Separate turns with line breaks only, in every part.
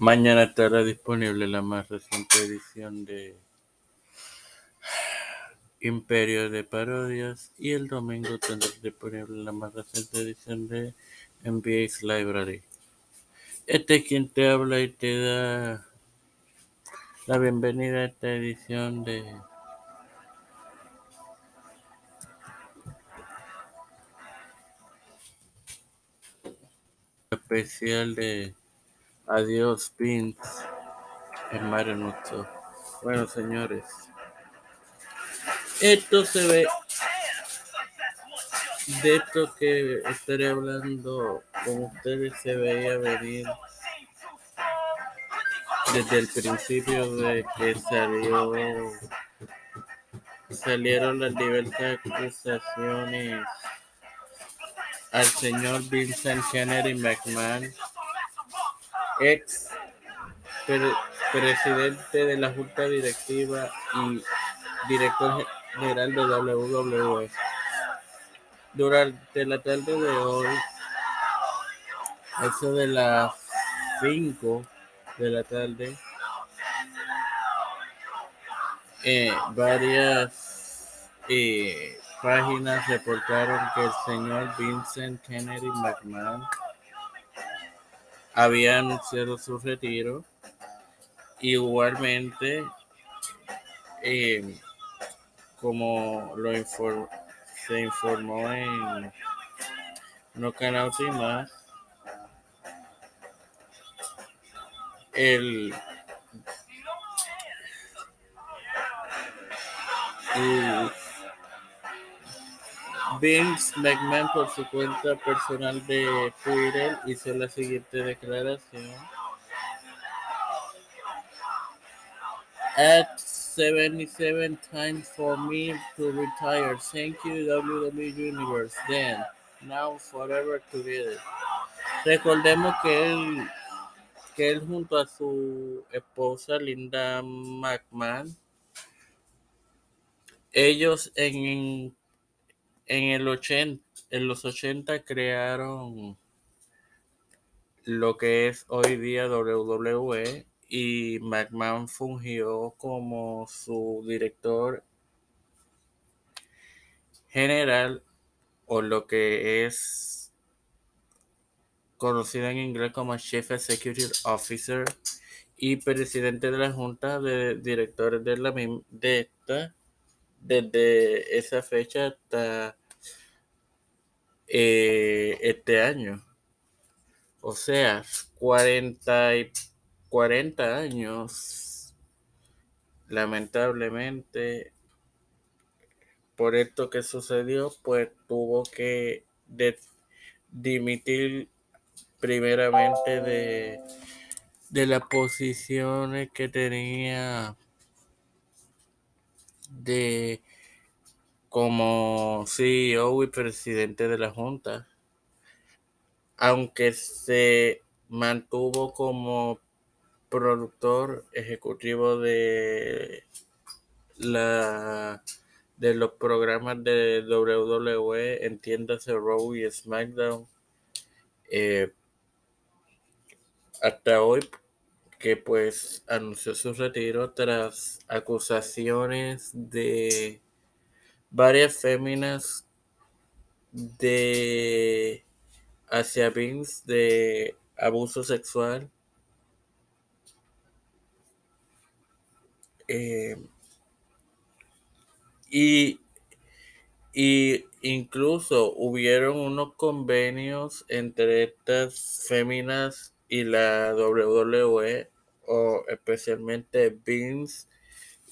Mañana estará disponible la más reciente edición de Imperio de Parodias y el domingo tendrá disponible la más reciente edición de NBA's Library. Este es quien te habla y te da la bienvenida a esta edición de especial de Adiós Vince en Mario Bueno, señores, esto se ve de esto que estaré hablando con ustedes se veía venir desde el principio de que salió salieron las diversas acusaciones al señor Vincent Kennedy McMahon, ex presidente de la Junta Directiva y director general de WWE. Durante la tarde de hoy, eso de las 5 de la tarde, eh, varias eh, páginas reportaron que el señor Vincent Kennedy McMahon había anunciado su retiro. Igualmente, eh, como lo se informó en No Canal más, el, el Vince McMahon por su cuenta personal de Twitter hizo la siguiente declaración. At 77 time for me to retire. Thank you WWE Universe. Then, now forever together. Recordemos que él, que él junto a su esposa Linda McMahon, ellos en en el 80, en los 80 crearon lo que es hoy día WWE y McMahon fungió como su director general o lo que es conocido en inglés como Chief Executive Officer y presidente de la Junta de Directores de la de esta desde esa fecha hasta eh, este año. O sea, 40, y 40 años, lamentablemente, por esto que sucedió, pues tuvo que dimitir primeramente de, de las posiciones que tenía de como CEO y presidente de la Junta, aunque se mantuvo como productor ejecutivo de la de los programas de WWE, entiéndase Raw y SmackDown, eh, hasta hoy que pues anunció su retiro tras acusaciones de varias féminas de hacia Vince de abuso sexual. Eh, y, y incluso hubieron unos convenios entre estas féminas y la WWE, o especialmente Vince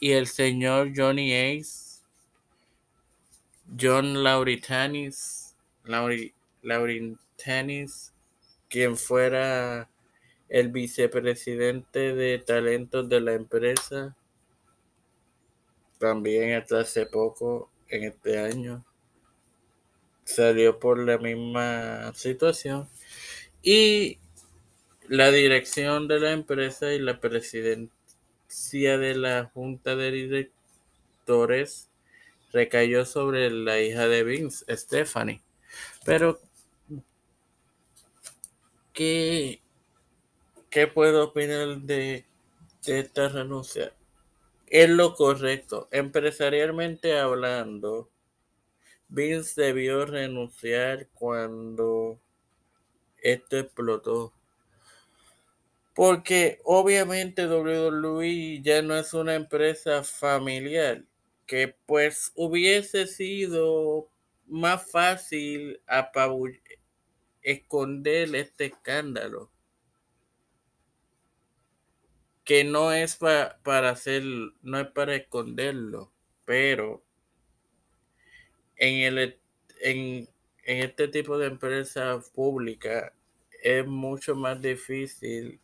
y el señor Johnny Ace John Lauritanis, Lauritanis, quien fuera el vicepresidente de talentos de la empresa, también hasta hace poco, en este año, salió por la misma situación. Y la dirección de la empresa y la presidencia de la junta de directores recayó sobre la hija de Vince, Stephanie. Pero, ¿qué, ¿qué puedo opinar de, de esta renuncia? Es lo correcto. Empresarialmente hablando, Vince debió renunciar cuando esto explotó. Porque obviamente WWE ya no es una empresa familiar, que pues hubiese sido más fácil esconder este escándalo. Que no es para hacer, no es para esconderlo, pero en el en, en este tipo de empresa pública es mucho más difícil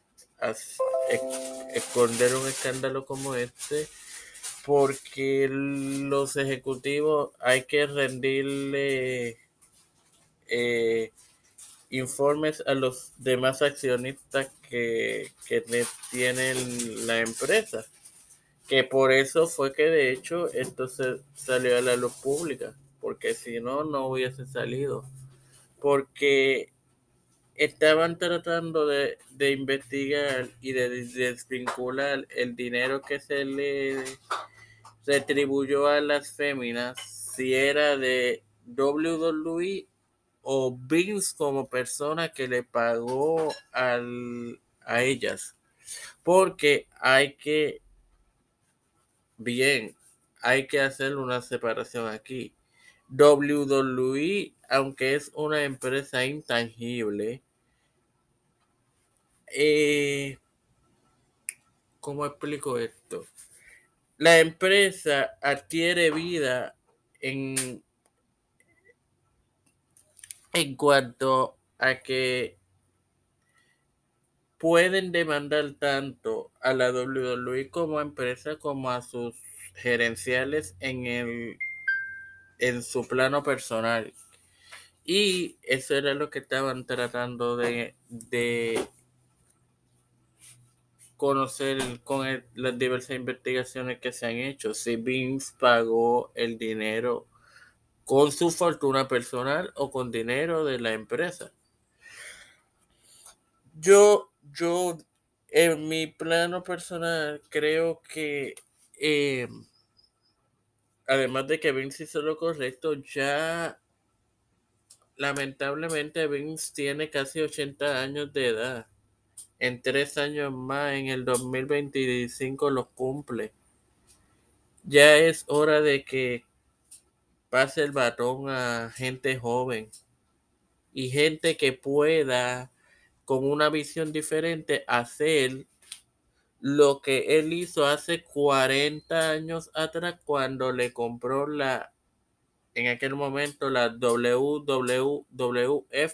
esconder un escándalo como este porque los ejecutivos hay que rendirle eh, informes a los demás accionistas que, que tienen la empresa. Que por eso fue que de hecho esto se salió a la luz pública, porque si no, no hubiese salido. Porque estaban tratando de, investigar y de, desvincular el dinero que se le retribuyó a las féminas, si era de WWE o Vince como persona que le pagó al, a ellas. Porque hay que, bien, hay que hacer una separación aquí. WWE, aunque es una empresa intangible, eh, ¿cómo explico esto? La empresa adquiere vida en, en cuanto a que pueden demandar tanto a la WWE como empresa como a sus gerenciales en el en su plano personal. Y eso era lo que estaban tratando de, de conocer con las diversas investigaciones que se han hecho. Si Vince pagó el dinero con su fortuna personal o con dinero de la empresa. Yo, yo, en mi plano personal, creo que eh, además de que Vince hizo lo correcto, ya lamentablemente Vince tiene casi 80 años de edad. En tres años más, en el 2025 los cumple. Ya es hora de que pase el batón a gente joven y gente que pueda, con una visión diferente, hacer lo que él hizo hace 40 años atrás cuando le compró la, en aquel momento, la WWF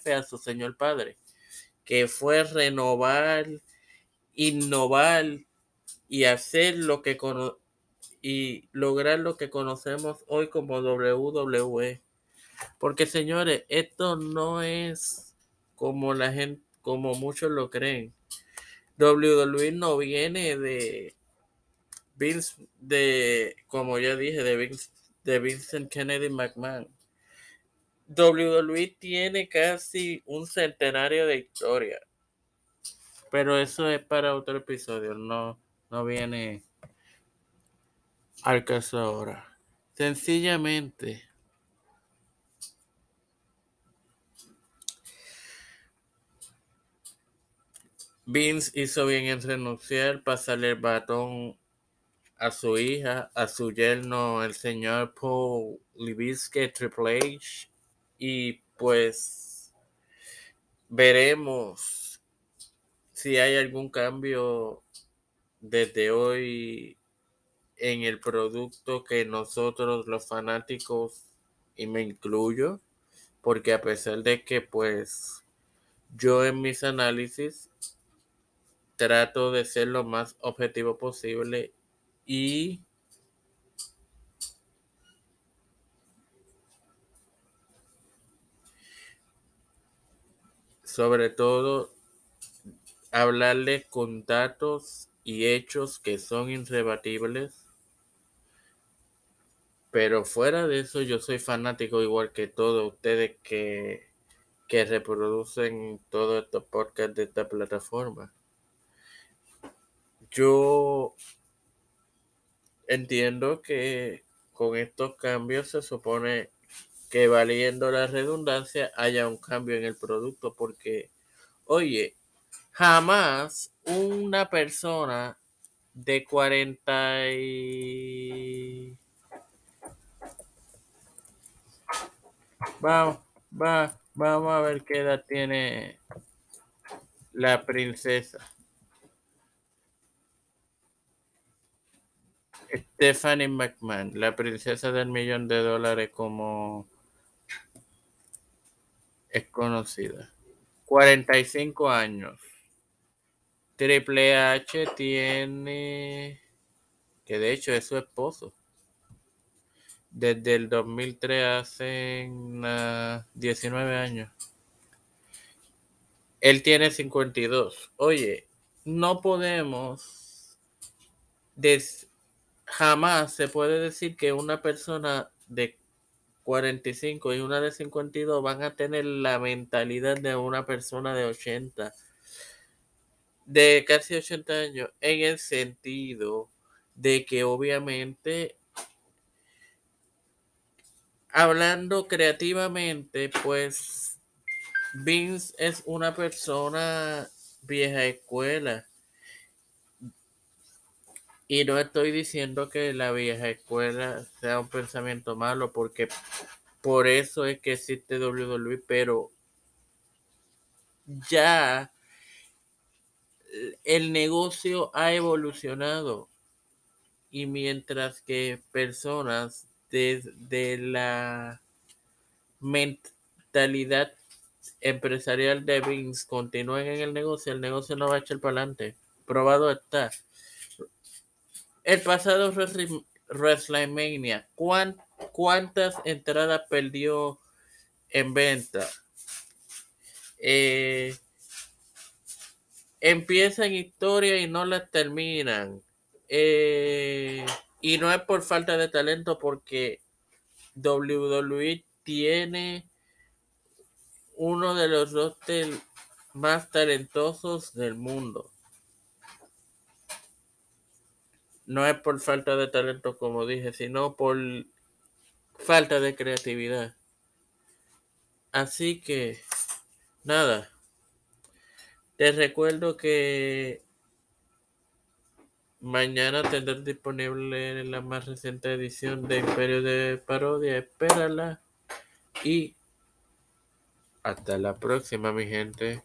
a su señor padre, que fue renovar, innovar y hacer lo que y lograr lo que conocemos hoy como WWE. Porque señores, esto no es como la gente, como muchos lo creen. WWE no viene de Vince, de, como ya dije, de, Vince, de Vincent Kennedy McMahon. WWE tiene casi un centenario de historia. Pero eso es para otro episodio, no, no viene al caso ahora. Sencillamente, Vince hizo bien en renunciar, pasarle el batón a su hija, a su yerno, el señor Paul Libisque Triple H. Y pues veremos si hay algún cambio desde hoy en el producto que nosotros los fanáticos, y me incluyo, porque a pesar de que pues yo en mis análisis trato de ser lo más objetivo posible y sobre todo hablarle con datos y hechos que son irrebatibles. Pero fuera de eso, yo soy fanático igual que todos ustedes que, que reproducen todos estos podcasts de esta plataforma. yo entiendo que con estos cambios se supone que valiendo la redundancia haya un cambio en el producto porque, oye, jamás una persona de 40 y... Vamos, va, vamos a ver qué edad tiene la princesa. Stephanie McMahon, la princesa del millón de dólares como es conocida. 45 años. Triple H tiene, que de hecho es su esposo. Desde el 2003 hace 19 años. Él tiene 52. Oye, no podemos, jamás se puede decir que una persona de 45 y una de 52 van a tener la mentalidad de una persona de 80, de casi 80 años, en el sentido de que obviamente, hablando creativamente, pues Vince es una persona vieja escuela. Y no estoy diciendo que la vieja escuela sea un pensamiento malo, porque por eso es que existe WWE, pero ya el negocio ha evolucionado. Y mientras que personas desde la mentalidad empresarial de Vince continúen en el negocio, el negocio no va a echar para adelante. Probado está. El pasado WrestleMania, ¿cuántas entradas perdió en venta? Eh, empiezan historia y no las terminan. Eh, y no es por falta de talento, porque WWE tiene uno de los rosters más talentosos del mundo. No es por falta de talento, como dije, sino por falta de creatividad. Así que, nada. Te recuerdo que mañana tendrás disponible la más reciente edición de Imperio de Parodia. Espérala. Y hasta la próxima, mi gente.